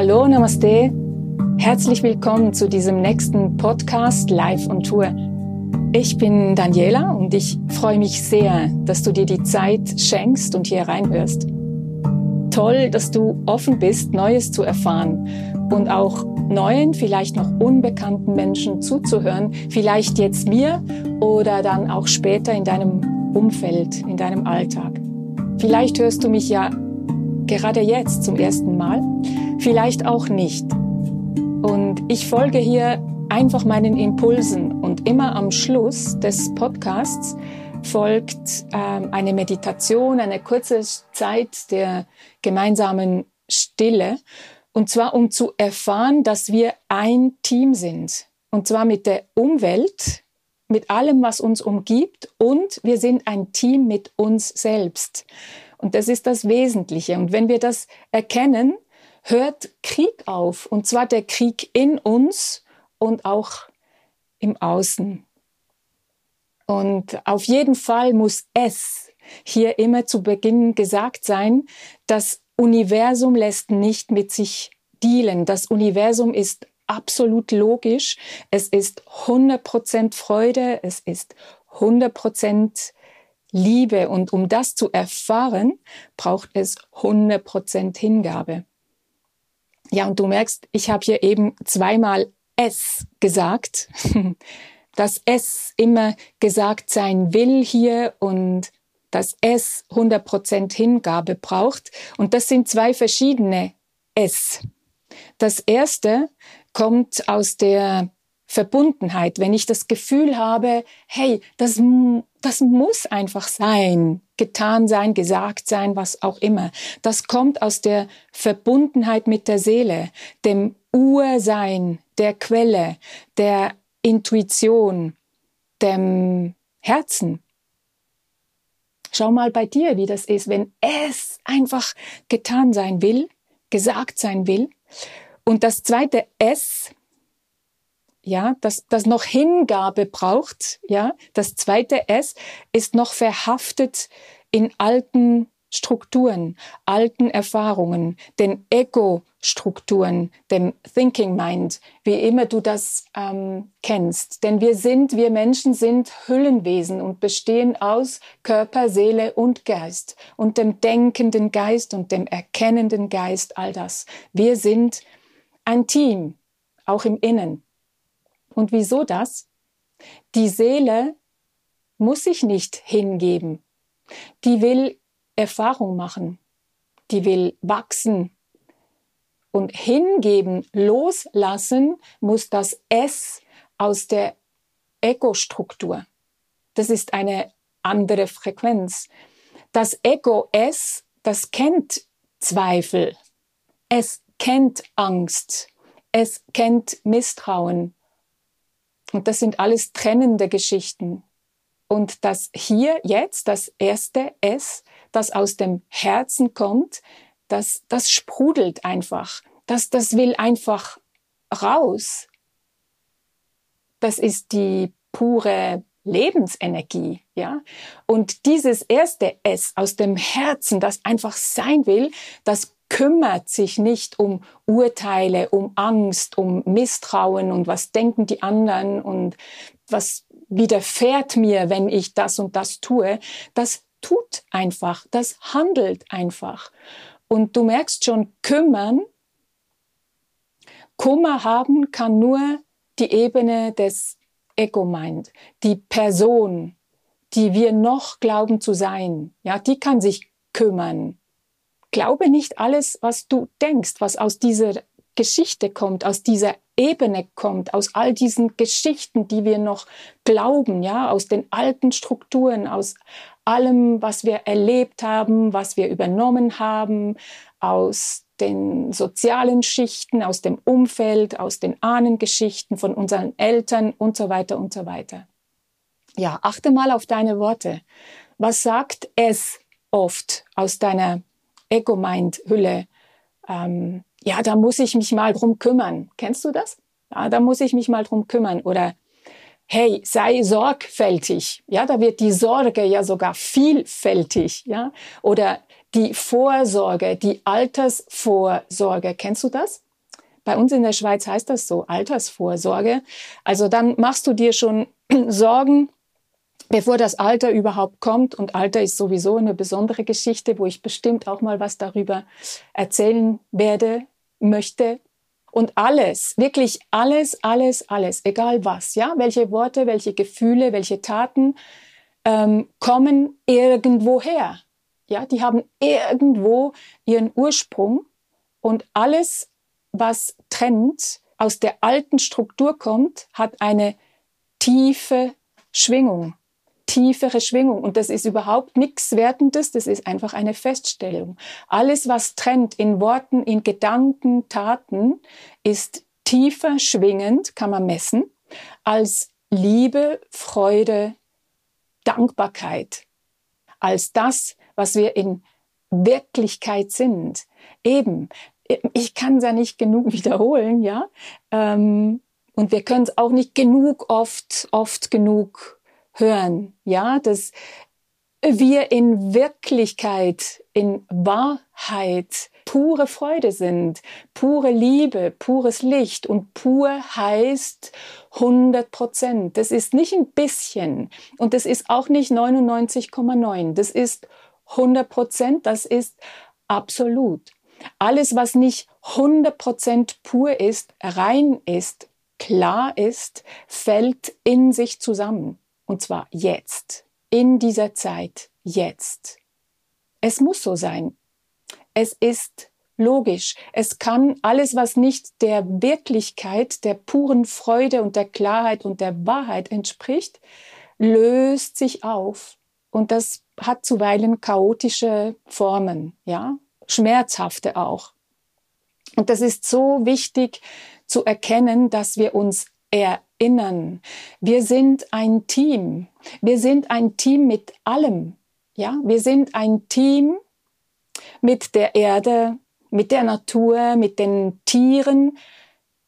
Hallo, Namaste. Herzlich willkommen zu diesem nächsten Podcast Live on Tour. Ich bin Daniela und ich freue mich sehr, dass du dir die Zeit schenkst und hier reinhörst. Toll, dass du offen bist, Neues zu erfahren und auch neuen, vielleicht noch unbekannten Menschen zuzuhören, vielleicht jetzt mir oder dann auch später in deinem Umfeld, in deinem Alltag. Vielleicht hörst du mich ja gerade jetzt zum ersten Mal, vielleicht auch nicht. Und ich folge hier einfach meinen Impulsen und immer am Schluss des Podcasts folgt ähm, eine Meditation, eine kurze Zeit der gemeinsamen Stille. Und zwar um zu erfahren, dass wir ein Team sind. Und zwar mit der Umwelt, mit allem, was uns umgibt. Und wir sind ein Team mit uns selbst. Und das ist das Wesentliche. Und wenn wir das erkennen, hört Krieg auf. Und zwar der Krieg in uns und auch im Außen. Und auf jeden Fall muss es hier immer zu Beginn gesagt sein, das Universum lässt nicht mit sich dealen. Das Universum ist absolut logisch. Es ist 100% Freude. Es ist 100% Liebe. Und um das zu erfahren, braucht es 100% Hingabe. Ja, und du merkst, ich habe hier eben zweimal es gesagt, dass es immer gesagt sein will hier und dass es 100% Hingabe braucht. Und das sind zwei verschiedene es. Das erste kommt aus der Verbundenheit, wenn ich das Gefühl habe, hey, das, das muss einfach sein, getan sein, gesagt sein, was auch immer. Das kommt aus der Verbundenheit mit der Seele, dem Ursein, der Quelle, der Intuition, dem Herzen. Schau mal bei dir, wie das ist, wenn es einfach getan sein will, gesagt sein will. Und das zweite S ja, das, das noch Hingabe braucht, ja. Das zweite S ist noch verhaftet in alten Strukturen, alten Erfahrungen, den Ego-Strukturen, dem Thinking Mind, wie immer du das ähm, kennst. Denn wir sind, wir Menschen sind Hüllenwesen und bestehen aus Körper, Seele und Geist und dem denkenden Geist und dem erkennenden Geist, all das. Wir sind ein Team, auch im Innen. Und wieso das? Die Seele muss sich nicht hingeben. Die will Erfahrung machen. Die will wachsen. Und hingeben, loslassen muss das S aus der Ego-Struktur. Das ist eine andere Frequenz. Das Ego-S, das kennt Zweifel. Es kennt Angst. Es kennt Misstrauen. Und das sind alles trennende Geschichten. Und das hier jetzt, das erste S, das aus dem Herzen kommt, das, das sprudelt einfach. Das, das will einfach raus. Das ist die pure Lebensenergie, ja. Und dieses erste S aus dem Herzen, das einfach sein will, das kümmert sich nicht um Urteile, um Angst, um Misstrauen und was denken die anderen und was widerfährt mir, wenn ich das und das tue. Das tut einfach, das handelt einfach. Und du merkst schon, kümmern, Kummer haben kann nur die Ebene des Ego-Mind, die Person, die wir noch glauben zu sein. Ja, die kann sich kümmern glaube nicht alles, was du denkst, was aus dieser Geschichte kommt, aus dieser Ebene kommt, aus all diesen Geschichten, die wir noch glauben, ja, aus den alten Strukturen, aus allem, was wir erlebt haben, was wir übernommen haben, aus den sozialen Schichten, aus dem Umfeld, aus den Ahnengeschichten von unseren Eltern und so weiter und so weiter. Ja, achte mal auf deine Worte. Was sagt es oft aus deiner Ego-Mind-Hülle. Ähm, ja, da muss ich mich mal drum kümmern. Kennst du das? Ja, da muss ich mich mal drum kümmern. Oder hey, sei sorgfältig. Ja, da wird die Sorge ja sogar vielfältig. Ja, oder die Vorsorge, die Altersvorsorge. Kennst du das? Bei uns in der Schweiz heißt das so, Altersvorsorge. Also dann machst du dir schon Sorgen, bevor das Alter überhaupt kommt. Und Alter ist sowieso eine besondere Geschichte, wo ich bestimmt auch mal was darüber erzählen werde, möchte. Und alles, wirklich alles, alles, alles, egal was, ja, welche Worte, welche Gefühle, welche Taten ähm, kommen irgendwoher. Ja, die haben irgendwo ihren Ursprung und alles, was trennt, aus der alten Struktur kommt, hat eine tiefe Schwingung, tiefere Schwingung. Und das ist überhaupt nichts Wertendes, das ist einfach eine Feststellung. Alles, was trennt in Worten, in Gedanken, Taten, ist tiefer schwingend, kann man messen, als Liebe, Freude, Dankbarkeit, als das, was wir in Wirklichkeit sind. Eben, ich kann es ja nicht genug wiederholen, ja. Ähm, und wir können es auch nicht genug oft, oft genug hören, ja, dass wir in Wirklichkeit, in Wahrheit pure Freude sind, pure Liebe, pures Licht und pur heißt 100 Prozent. Das ist nicht ein bisschen und das ist auch nicht 99,9. Das ist 100 Prozent, das ist absolut. Alles, was nicht 100 Prozent pur ist, rein ist, klar ist, fällt in sich zusammen. Und zwar jetzt, in dieser Zeit, jetzt. Es muss so sein. Es ist logisch. Es kann alles, was nicht der Wirklichkeit, der puren Freude und der Klarheit und der Wahrheit entspricht, löst sich auf. Und das hat zuweilen chaotische Formen, ja, schmerzhafte auch. Und das ist so wichtig zu erkennen, dass wir uns erinnern. Wir sind ein Team. Wir sind ein Team mit allem. Ja, wir sind ein Team mit der Erde, mit der Natur, mit den Tieren,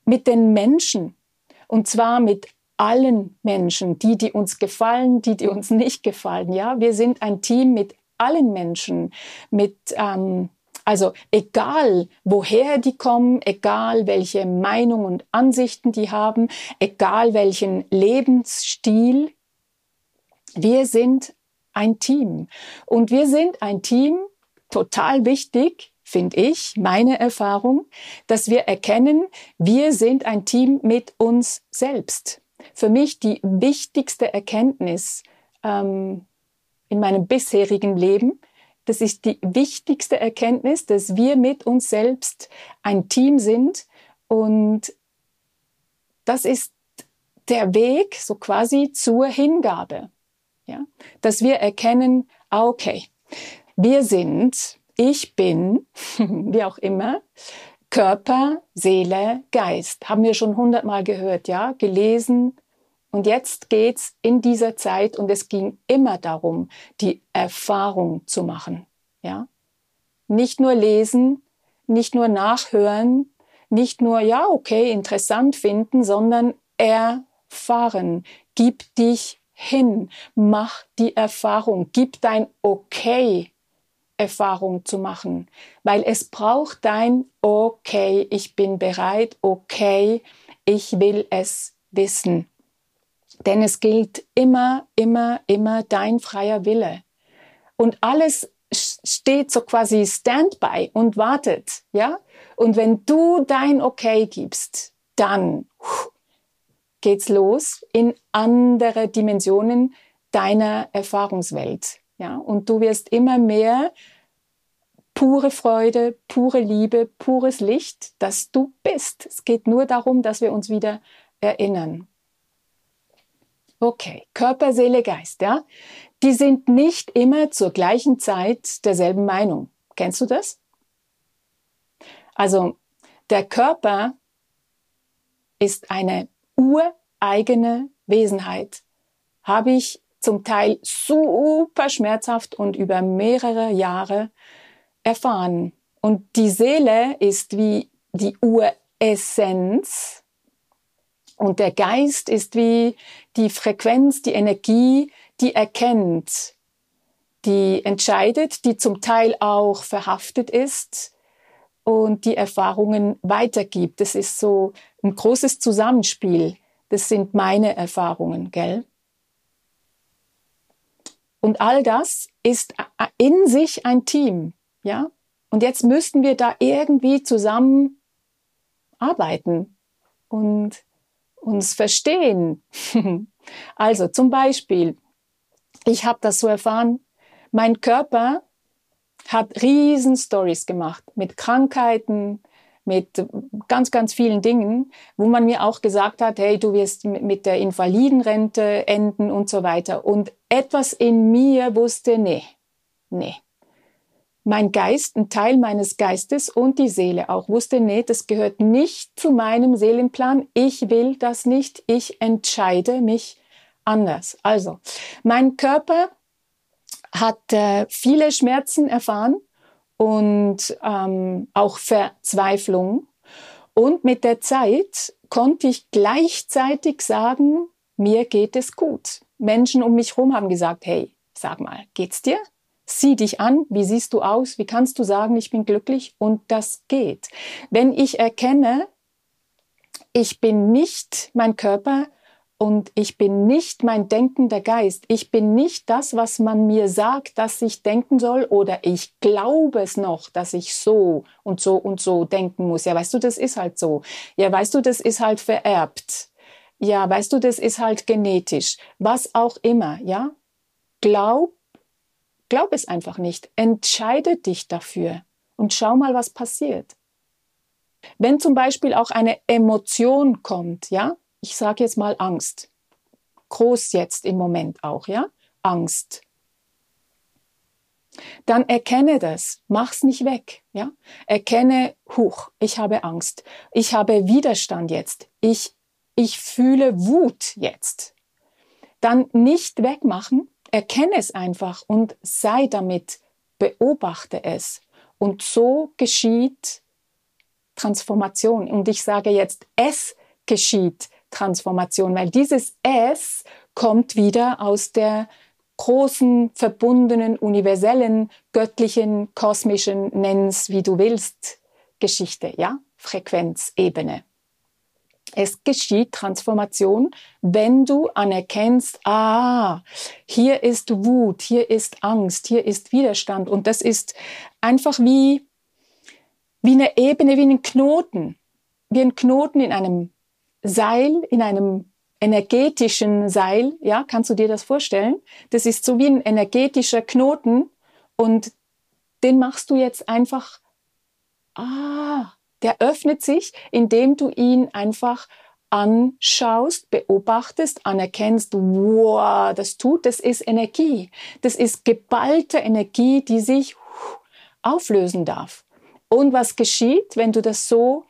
mit den Menschen. Und zwar mit allen Menschen, die, die uns gefallen, die, die uns nicht gefallen. Ja, wir sind ein Team mit allen Menschen, mit ähm, also egal, woher die kommen, egal welche Meinung und Ansichten die haben, egal welchen Lebensstil, wir sind ein Team. Und wir sind ein Team, total wichtig, finde ich, meine Erfahrung, dass wir erkennen, wir sind ein Team mit uns selbst für mich die wichtigste Erkenntnis ähm, in meinem bisherigen Leben. Das ist die wichtigste Erkenntnis, dass wir mit uns selbst ein Team sind und das ist der Weg so quasi zur Hingabe. Ja? Dass wir erkennen, ah, okay, wir sind, ich bin, wie auch immer, Körper, Seele, Geist. Haben wir schon hundertmal gehört, ja, gelesen. Und jetzt geht's in dieser Zeit und es ging immer darum, die Erfahrung zu machen, ja. Nicht nur lesen, nicht nur nachhören, nicht nur, ja, okay, interessant finden, sondern erfahren. Gib dich hin, mach die Erfahrung, gib dein Okay Erfahrung zu machen, weil es braucht dein Okay, ich bin bereit, okay, ich will es wissen. Denn es gilt immer, immer, immer dein freier Wille. Und alles steht so quasi standby und wartet, ja? Und wenn du dein Okay gibst, dann geht's los in andere Dimensionen deiner Erfahrungswelt. Ja, und du wirst immer mehr pure Freude, pure Liebe, pures Licht, dass du bist. Es geht nur darum, dass wir uns wieder erinnern. Okay, Körper, Seele, Geist, ja? Die sind nicht immer zur gleichen Zeit derselben Meinung. Kennst du das? Also, der Körper ist eine ureigene Wesenheit. Habe ich zum Teil super schmerzhaft und über mehrere Jahre erfahren. Und die Seele ist wie die Uressenz und der Geist ist wie die Frequenz, die Energie, die erkennt, die entscheidet, die zum Teil auch verhaftet ist und die Erfahrungen weitergibt. Das ist so ein großes Zusammenspiel. Das sind meine Erfahrungen, gell? Und all das ist in sich ein Team, ja? Und jetzt müssten wir da irgendwie zusammen arbeiten und uns verstehen. also zum Beispiel, ich habe das so erfahren, mein Körper hat riesen Stories gemacht mit Krankheiten, mit ganz, ganz vielen Dingen, wo man mir auch gesagt hat, hey, du wirst mit der Invalidenrente enden und so weiter. Und etwas in mir wusste, nee, nee. Mein Geist, ein Teil meines Geistes und die Seele auch wusste, nee, das gehört nicht zu meinem Seelenplan. Ich will das nicht. Ich entscheide mich anders. Also, mein Körper hat äh, viele Schmerzen erfahren und ähm, auch Verzweiflung. Und mit der Zeit konnte ich gleichzeitig sagen, mir geht es gut. Menschen um mich herum haben gesagt, hey, sag mal, geht's dir? Sieh dich an, wie siehst du aus, wie kannst du sagen, ich bin glücklich und das geht. Wenn ich erkenne, ich bin nicht mein Körper, und ich bin nicht mein denkender Geist. Ich bin nicht das, was man mir sagt, dass ich denken soll oder ich glaube es noch, dass ich so und so und so denken muss. Ja, weißt du, das ist halt so. Ja, weißt du, das ist halt vererbt. Ja, weißt du, das ist halt genetisch. Was auch immer, ja? Glaub, glaub es einfach nicht. Entscheide dich dafür und schau mal, was passiert. Wenn zum Beispiel auch eine Emotion kommt, ja, ich sage jetzt mal Angst. Groß jetzt im Moment auch, ja? Angst. Dann erkenne das, mach's nicht weg, ja? Erkenne, huch, ich habe Angst. Ich habe Widerstand jetzt. Ich ich fühle Wut jetzt. Dann nicht wegmachen, erkenne es einfach und sei damit, beobachte es. Und so geschieht Transformation. Und ich sage jetzt, es geschieht Transformation, weil dieses S kommt wieder aus der großen, verbundenen, universellen, göttlichen, kosmischen, nenn's wie du willst, Geschichte, ja? Frequenzebene. Es geschieht Transformation, wenn du anerkennst, ah, hier ist Wut, hier ist Angst, hier ist Widerstand. Und das ist einfach wie, wie eine Ebene, wie ein Knoten. Wie ein Knoten in einem Seil, in einem energetischen Seil, ja, kannst du dir das vorstellen? Das ist so wie ein energetischer Knoten und den machst du jetzt einfach, ah, der öffnet sich, indem du ihn einfach anschaust, beobachtest, anerkennst, wow, das tut, das ist Energie. Das ist geballte Energie, die sich auflösen darf. Und was geschieht, wenn du das so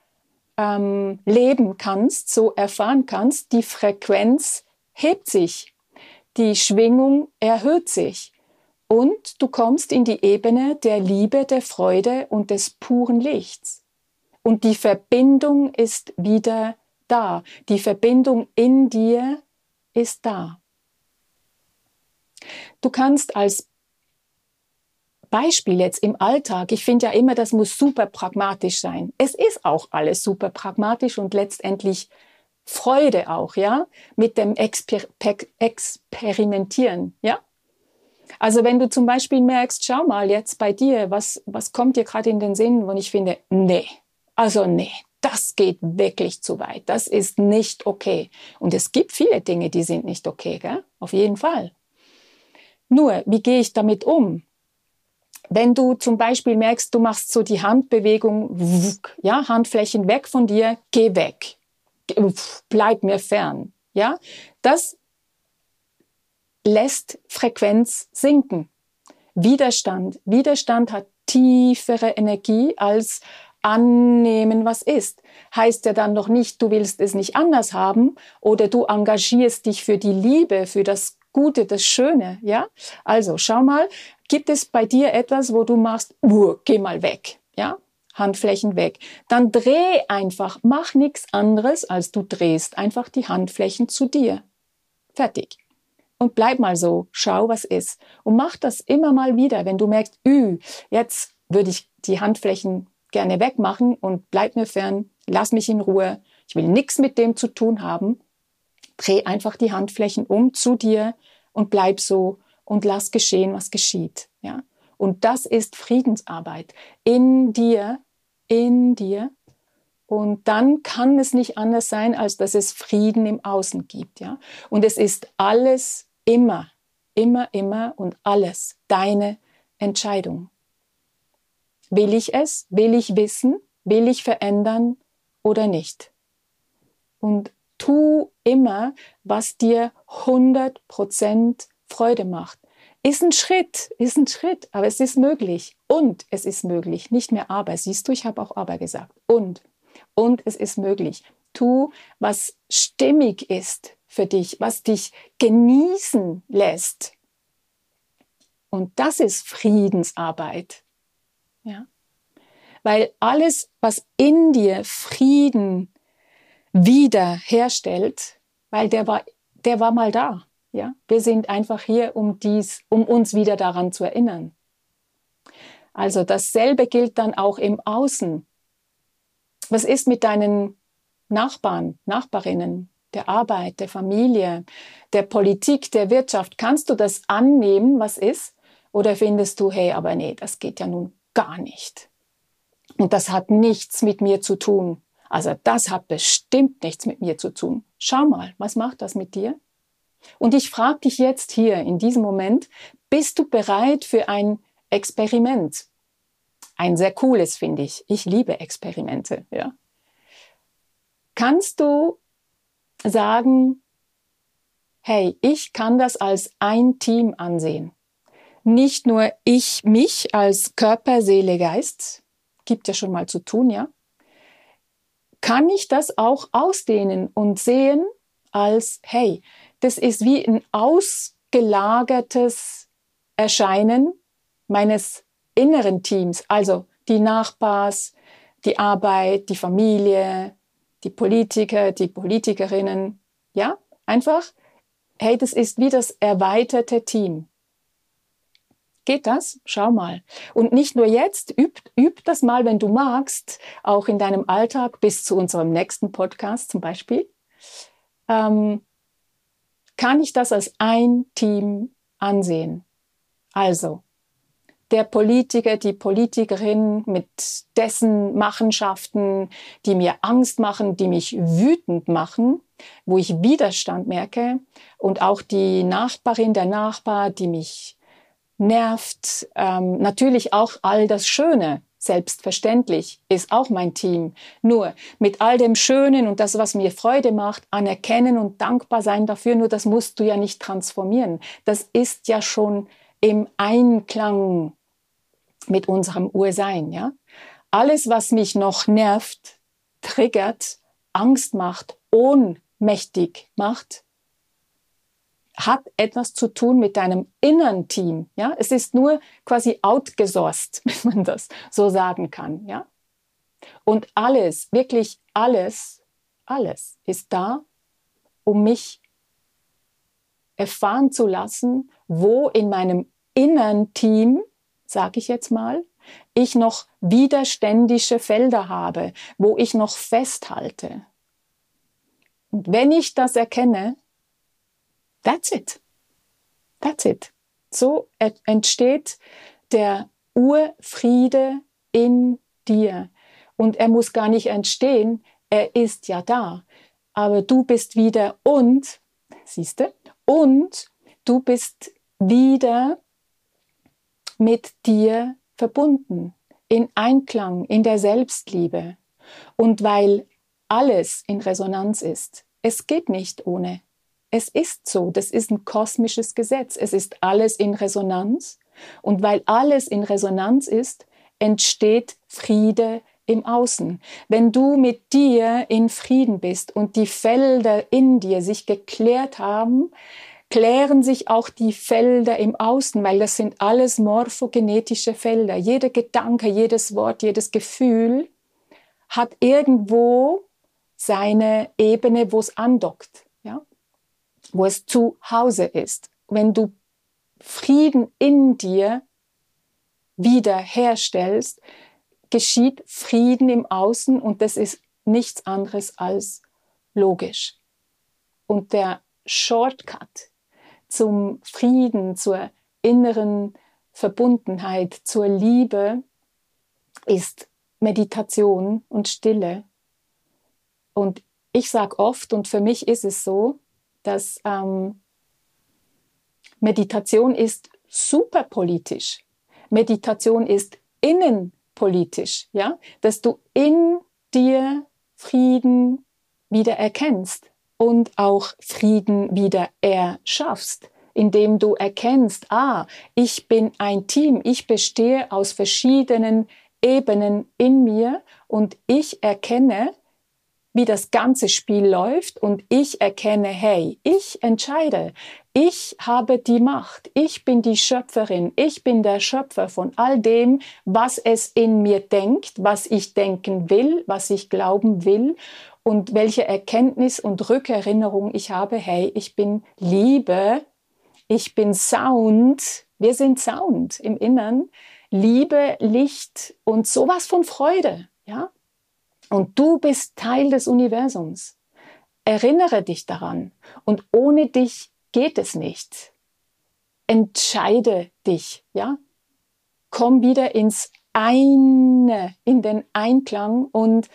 ähm, leben kannst, so erfahren kannst, die Frequenz hebt sich, die Schwingung erhöht sich und du kommst in die Ebene der Liebe, der Freude und des puren Lichts. Und die Verbindung ist wieder da. Die Verbindung in dir ist da. Du kannst als Beispiel jetzt im Alltag, ich finde ja immer, das muss super pragmatisch sein. Es ist auch alles super pragmatisch und letztendlich Freude auch, ja, mit dem Exper Experimentieren, ja. Also wenn du zum Beispiel merkst, schau mal jetzt bei dir, was, was kommt dir gerade in den Sinn, und ich finde, nee, also nee, das geht wirklich zu weit, das ist nicht okay. Und es gibt viele Dinge, die sind nicht okay, gell? auf jeden Fall. Nur, wie gehe ich damit um? wenn du zum Beispiel merkst, du machst so die Handbewegung, ja, Handflächen weg von dir, geh weg, bleib mir fern, ja, das lässt Frequenz sinken. Widerstand, Widerstand hat tiefere Energie als annehmen, was ist. Heißt ja dann noch nicht, du willst es nicht anders haben oder du engagierst dich für die Liebe, für das Gute, das Schöne, ja? Also, schau mal, gibt es bei dir etwas, wo du machst, geh mal weg, ja? Handflächen weg. Dann dreh einfach, mach nichts anderes, als du drehst einfach die Handflächen zu dir. Fertig. Und bleib mal so, schau, was ist. Und mach das immer mal wieder, wenn du merkst, ü, jetzt würde ich die Handflächen gerne wegmachen und bleib mir fern, lass mich in Ruhe, ich will nichts mit dem zu tun haben, dreh einfach die Handflächen um zu dir und bleib so und lass geschehen, was geschieht. Ja? Und das ist Friedensarbeit in dir, in dir. Und dann kann es nicht anders sein, als dass es Frieden im Außen gibt. Ja? Und es ist alles immer, immer, immer und alles deine Entscheidung. Will ich es? Will ich wissen? Will ich verändern oder nicht? Und tu immer, was dir 100% Freude macht. Ist ein Schritt, ist ein Schritt, aber es ist möglich. Und es ist möglich, nicht mehr aber. Siehst du, ich habe auch aber gesagt. Und, und es ist möglich. Tu, was stimmig ist für dich, was dich genießen lässt. Und das ist Friedensarbeit. Ja? Weil alles, was in dir Frieden wiederherstellt, weil der war, der war mal da. Ja, wir sind einfach hier, um dies, um uns wieder daran zu erinnern. Also dasselbe gilt dann auch im Außen. Was ist mit deinen Nachbarn, Nachbarinnen, der Arbeit, der Familie, der Politik, der Wirtschaft? Kannst du das annehmen, was ist? Oder findest du, hey, aber nee, das geht ja nun gar nicht. Und das hat nichts mit mir zu tun. Also das hat bestimmt nichts mit mir zu tun. Schau mal, was macht das mit dir? Und ich frage dich jetzt hier in diesem Moment, bist du bereit für ein Experiment? Ein sehr cooles, finde ich. Ich liebe Experimente, ja. Kannst du sagen, hey, ich kann das als ein Team ansehen. Nicht nur ich mich als Körper, Seele, Geist, gibt ja schon mal zu tun, ja. Kann ich das auch ausdehnen und sehen als, hey, das ist wie ein ausgelagertes Erscheinen meines inneren Teams, also die Nachbars, die Arbeit, die Familie, die Politiker, die Politikerinnen, ja, einfach, hey, das ist wie das erweiterte Team. Geht das? Schau mal. Und nicht nur jetzt, üb, üb das mal, wenn du magst, auch in deinem Alltag bis zu unserem nächsten Podcast zum Beispiel. Ähm, kann ich das als ein Team ansehen. Also, der Politiker, die Politikerin mit dessen Machenschaften, die mir Angst machen, die mich wütend machen, wo ich Widerstand merke und auch die Nachbarin, der Nachbar, die mich nervt, ähm, natürlich auch all das Schöne, Selbstverständlich ist auch mein Team. Nur mit all dem Schönen und das, was mir Freude macht, anerkennen und dankbar sein dafür, nur das musst du ja nicht transformieren. Das ist ja schon im Einklang mit unserem Ursein, ja. Alles, was mich noch nervt, triggert, Angst macht, ohnmächtig macht, hat etwas zu tun mit deinem inneren Team. Ja, es ist nur quasi outgesourced, wenn man das so sagen kann. Ja, und alles, wirklich alles, alles ist da, um mich erfahren zu lassen, wo in meinem inneren Team, sage ich jetzt mal, ich noch widerständische Felder habe, wo ich noch festhalte. Und wenn ich das erkenne, That's it. That's it. So entsteht der Urfriede in dir. Und er muss gar nicht entstehen, er ist ja da. Aber du bist wieder und, siehste, und du bist wieder mit dir verbunden, in Einklang, in der Selbstliebe. Und weil alles in Resonanz ist, es geht nicht ohne es ist so, das ist ein kosmisches Gesetz. Es ist alles in Resonanz. Und weil alles in Resonanz ist, entsteht Friede im Außen. Wenn du mit dir in Frieden bist und die Felder in dir sich geklärt haben, klären sich auch die Felder im Außen, weil das sind alles morphogenetische Felder. Jeder Gedanke, jedes Wort, jedes Gefühl hat irgendwo seine Ebene, wo es andockt wo es zu Hause ist. Wenn du Frieden in dir wiederherstellst, geschieht Frieden im Außen und das ist nichts anderes als logisch. Und der Shortcut zum Frieden, zur inneren Verbundenheit, zur Liebe ist Meditation und Stille. Und ich sage oft, und für mich ist es so, dass ähm, Meditation ist superpolitisch. Meditation ist innenpolitisch, ja, dass du in dir Frieden wieder erkennst und auch Frieden wieder erschaffst, indem du erkennst, ah, ich bin ein Team, ich bestehe aus verschiedenen Ebenen in mir und ich erkenne, wie das ganze Spiel läuft und ich erkenne, hey, ich entscheide, ich habe die Macht, ich bin die Schöpferin, ich bin der Schöpfer von all dem, was es in mir denkt, was ich denken will, was ich glauben will und welche Erkenntnis und Rückerinnerung ich habe, hey, ich bin Liebe, ich bin Sound, wir sind Sound im Innern, Liebe, Licht und sowas von Freude, ja? Und du bist Teil des Universums. Erinnere dich daran. Und ohne dich geht es nicht. Entscheide dich, ja? Komm wieder ins eine, in den Einklang und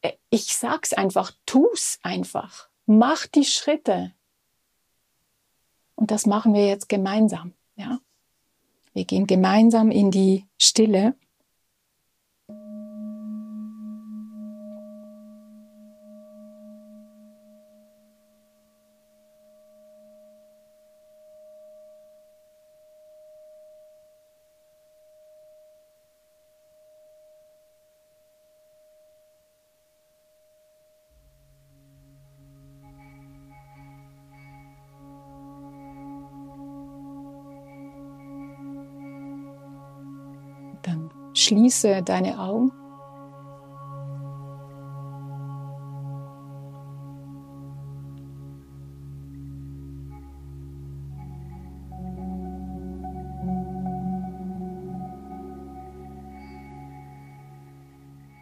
äh, ich sag's einfach, tu's einfach. Mach die Schritte. Und das machen wir jetzt gemeinsam, ja? Wir gehen gemeinsam in die Stille. Schließe deine Augen.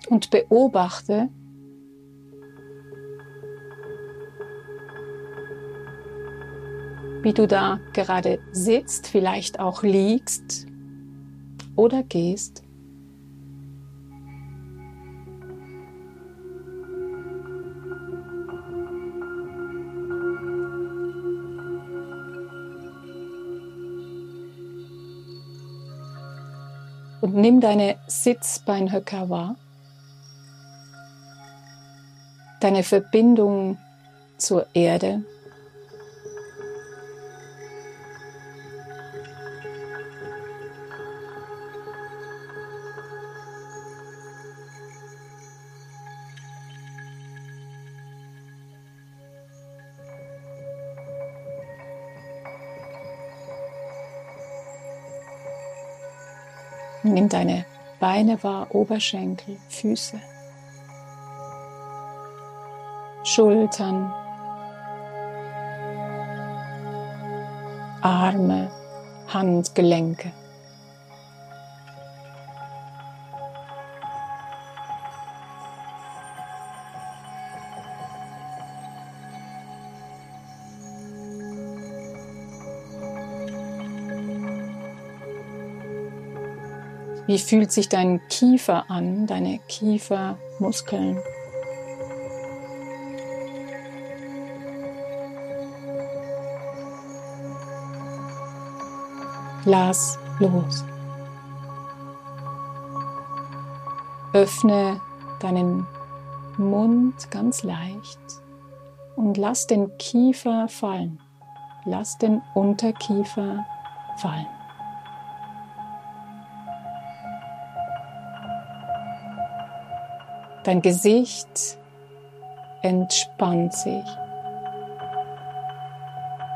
Und beobachte, wie du da gerade sitzt, vielleicht auch liegst oder gehst. Und nimm deine Sitzbeinhöcker wahr. Deine Verbindung zur Erde. Deine Beine wahr, Oberschenkel, Füße, Schultern, Arme, Handgelenke. Wie fühlt sich dein Kiefer an, deine Kiefermuskeln? Lass los. Öffne deinen Mund ganz leicht und lass den Kiefer fallen. Lass den Unterkiefer fallen. Dein Gesicht entspannt sich.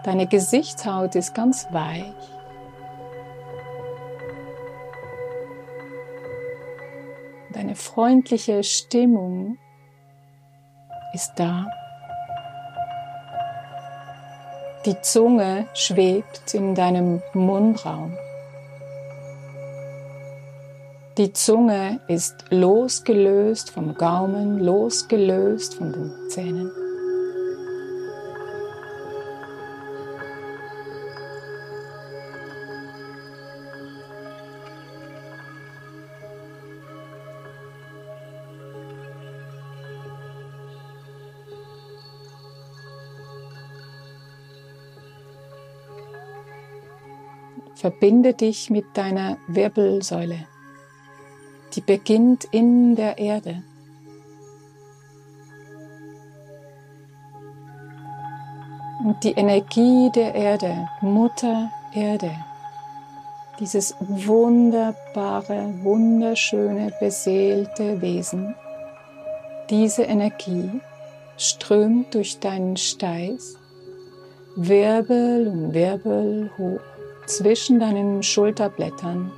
Deine Gesichtshaut ist ganz weich. Deine freundliche Stimmung ist da. Die Zunge schwebt in deinem Mundraum. Die Zunge ist losgelöst vom Gaumen, losgelöst von den Zähnen. Verbinde dich mit deiner Wirbelsäule. Die beginnt in der Erde. Und die Energie der Erde, Mutter Erde, dieses wunderbare, wunderschöne, beseelte Wesen, diese Energie strömt durch deinen Steiß, Wirbel um Wirbel hoch zwischen deinen Schulterblättern.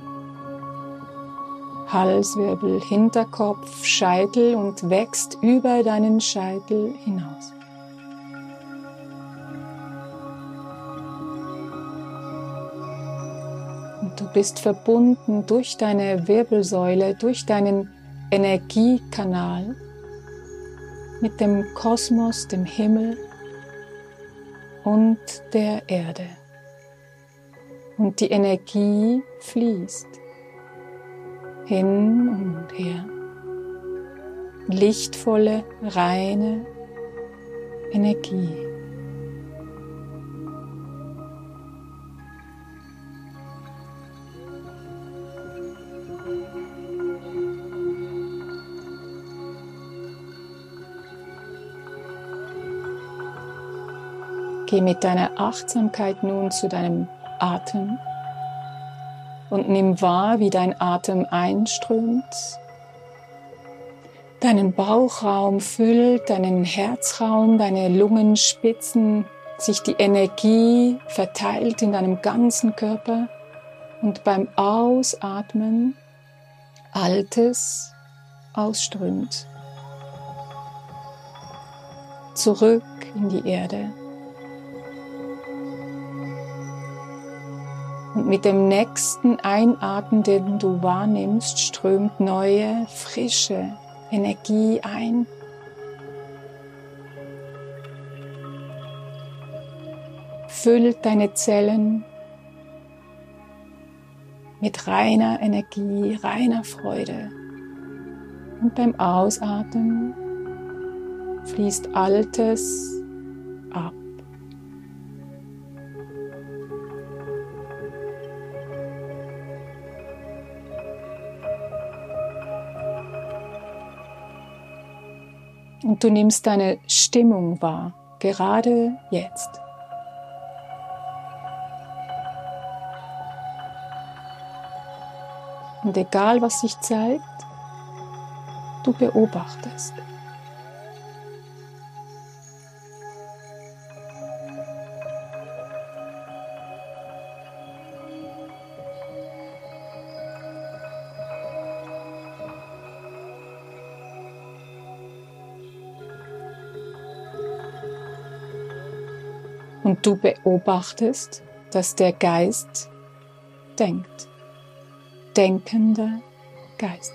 Halswirbel, Hinterkopf, Scheitel und wächst über deinen Scheitel hinaus. Und du bist verbunden durch deine Wirbelsäule, durch deinen Energiekanal mit dem Kosmos, dem Himmel und der Erde und die Energie fließt hin und her. Lichtvolle, reine Energie. Geh mit deiner Achtsamkeit nun zu deinem Atem und nimm wahr, wie dein Atem einströmt, deinen Bauchraum füllt, deinen Herzraum, deine Lungenspitzen, sich die Energie verteilt in deinem ganzen Körper und beim Ausatmen Altes ausströmt. Zurück in die Erde. Und mit dem nächsten Einatmen, den du wahrnimmst, strömt neue, frische Energie ein. Füllt deine Zellen mit reiner Energie, reiner Freude. Und beim Ausatmen fließt Altes Und du nimmst deine Stimmung wahr, gerade jetzt. Und egal was sich zeigt, du beobachtest. Du beobachtest, dass der Geist denkt. Denkender Geist.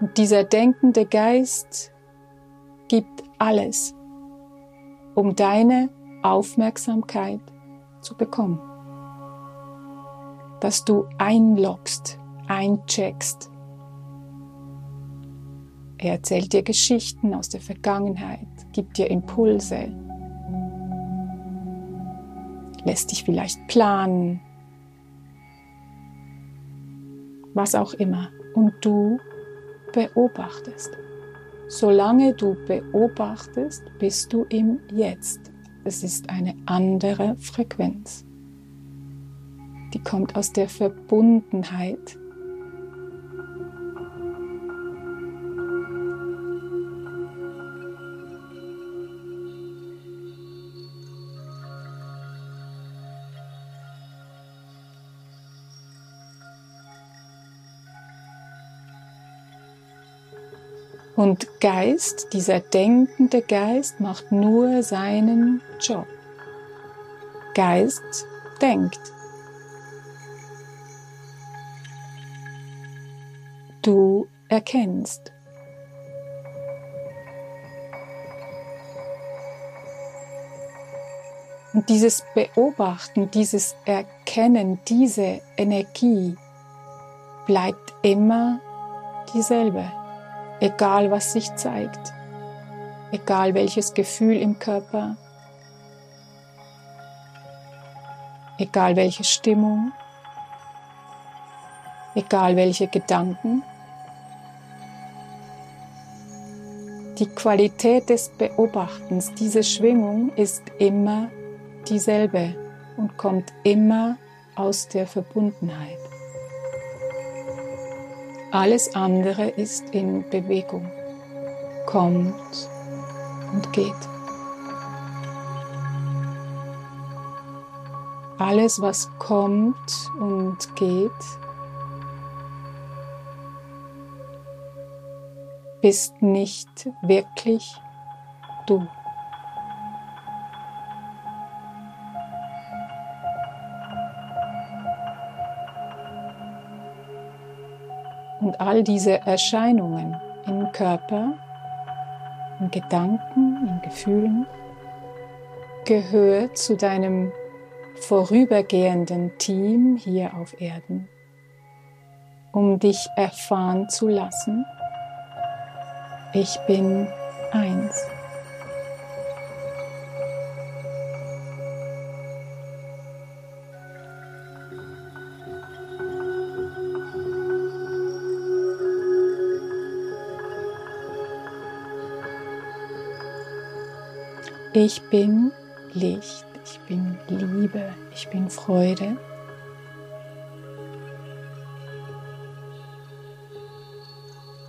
Und dieser denkende Geist gibt alles, um deine Aufmerksamkeit zu bekommen. Dass du einloggst, eincheckst. Er erzählt dir Geschichten aus der Vergangenheit, gibt dir Impulse, lässt dich vielleicht planen, was auch immer. Und du beobachtest. Solange du beobachtest, bist du im Jetzt. Es ist eine andere Frequenz. Die kommt aus der Verbundenheit. Und Geist, dieser denkende Geist macht nur seinen Job. Geist denkt. Du erkennst. Und dieses Beobachten, dieses Erkennen, diese Energie bleibt immer dieselbe, egal was sich zeigt, egal welches Gefühl im Körper, egal welche Stimmung, egal welche Gedanken. Die Qualität des Beobachtens, diese Schwingung ist immer dieselbe und kommt immer aus der Verbundenheit. Alles andere ist in Bewegung, kommt und geht. Alles, was kommt und geht, bist nicht wirklich du. Und all diese Erscheinungen im Körper, in Gedanken, in Gefühlen gehört zu deinem vorübergehenden Team hier auf Erden, um dich erfahren zu lassen, ich bin eins. Ich bin Licht, ich bin Liebe, ich bin Freude.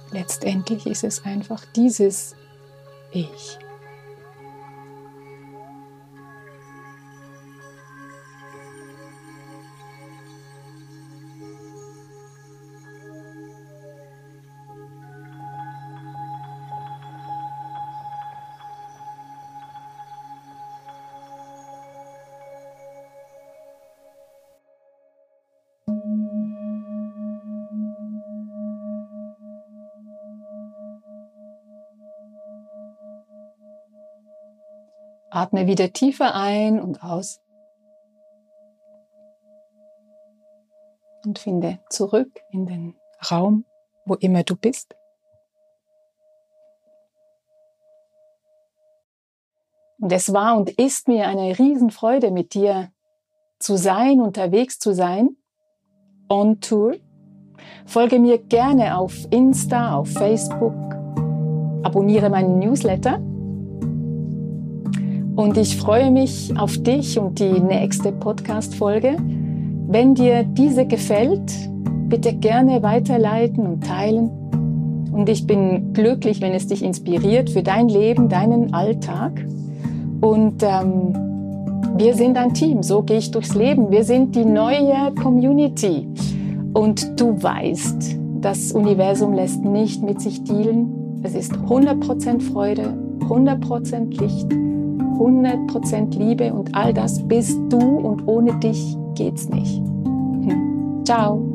Letztendlich ist es einfach dieses Ich. Atme wieder tiefer ein und aus. Und finde zurück in den Raum, wo immer du bist. Und es war und ist mir eine Riesenfreude, mit dir zu sein, unterwegs zu sein, on Tour. Folge mir gerne auf Insta, auf Facebook, abonniere meinen Newsletter und ich freue mich auf dich und die nächste Podcast-Folge. Wenn dir diese gefällt, bitte gerne weiterleiten und teilen. Und ich bin glücklich, wenn es dich inspiriert für dein Leben, deinen Alltag. Und ähm, wir sind ein Team, so gehe ich durchs Leben. Wir sind die neue Community. Und du weißt, das Universum lässt nicht mit sich dealen. Es ist 100% Freude, 100% Licht 100% Liebe und all das bist du und ohne dich geht's nicht. Hm. Ciao.